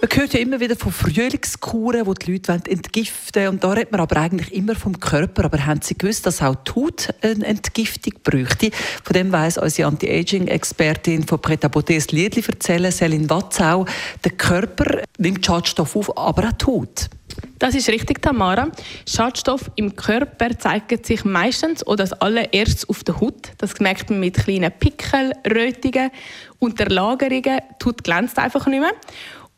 man hört ja immer wieder von Frühlingskuren, wo die Leute entgiften wollen. Und da redet man aber eigentlich immer vom Körper. Aber haben Sie gewusst, dass auch die Haut eine Entgiftung bräuchte? Von dem weiss unsere Anti-Aging-Expertin von Preta Bottes Liedli erzählen, Selin Watzau. Der Körper nimmt Schadstoff auf, aber auch die Haut. Das ist richtig, Tamara. Schadstoffe im Körper zeigen sich meistens oder als allererstes auf der Haut. Das merkt man mit kleinen Pickeln, Rötungen, Unterlagerungen. Die Haut glänzt einfach nicht mehr.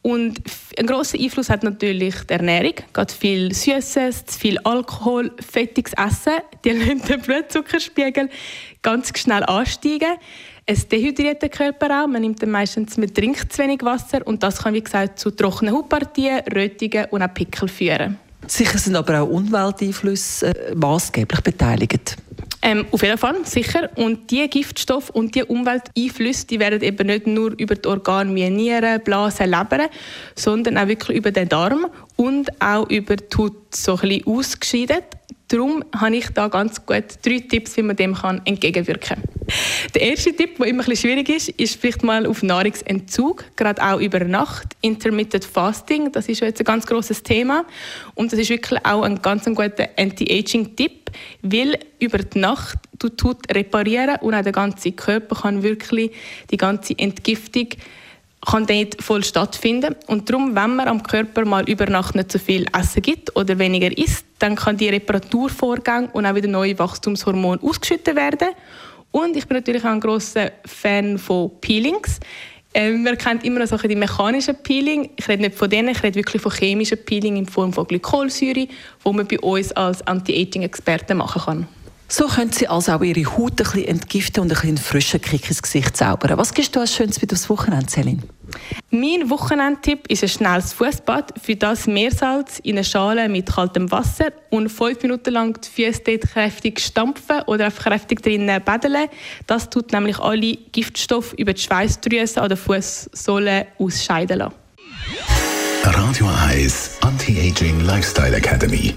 Und einen grossen Einfluss hat natürlich die Ernährung. Gerade viel Süßes, viel Alkohol, fettiges Essen, die lassen den Blutzuckerspiegel ganz schnell ansteigen. Es dehydriert den Körper auch. Man nimmt meistens, man trinkt zu wenig Wasser und das kann, wie gesagt, zu trockenen Hautpartien, Rötungen und auch Pickel führen. Sicher sind aber auch Umwelteinflüsse äh, maßgeblich beteiligt. Ähm, auf jeden Fall, sicher. Und die Giftstoffe und die Umwelteinflüsse, die werden eben nicht nur über die Organe wie Nieren, Blasen, Leber, sondern auch wirklich über den Darm und auch über die Haut so ein bisschen ausgeschieden. Darum habe ich da ganz gut drei Tipps, wie man dem kann entgegenwirken kann. Der erste Tipp, der immer ein bisschen schwierig ist, ist vielleicht mal auf Nahrungsentzug, gerade auch über Nacht. Intermittent Fasting, das ist jetzt ein ganz großes Thema und das ist wirklich auch ein ganz guter Anti-Aging-Tipp, weil über die Nacht du tut reparieren und auch der ganze Körper kann wirklich die ganze Entgiftung kann dort voll stattfinden. Und darum, wenn man am Körper mal über Nacht nicht so viel Essen gibt oder weniger isst, dann kann die Reparaturvorgang und auch wieder neue Wachstumshormone ausgeschüttet werden. Und ich bin natürlich auch ein großer Fan von Peelings. Ähm, man kennt immer noch so die mechanischen Peeling. Ich rede nicht von denen, ich rede wirklich von chemischen Peeling in Form von Glykolsäure, wo man bei uns als Anti-Aging-Experten machen kann. So können Sie also auch Ihre Haut ein bisschen entgiften und ein bisschen frischen Kick ins Gesicht zaubern. Was gibst du als Schönes mit aufs Wochenende, Celine? Mein Wochenendtipp ist ein schnelles Fußbad. Für das Meersalz in eine Schale mit kaltem Wasser und fünf Minuten lang die Füße dort kräftig stampfen oder einfach kräftig drinnen baden. Das tut nämlich alle Giftstoffe über die Schweißdrüse oder Fußsohle ausscheiden lassen. Radio 1 Anti-Aging Lifestyle Academy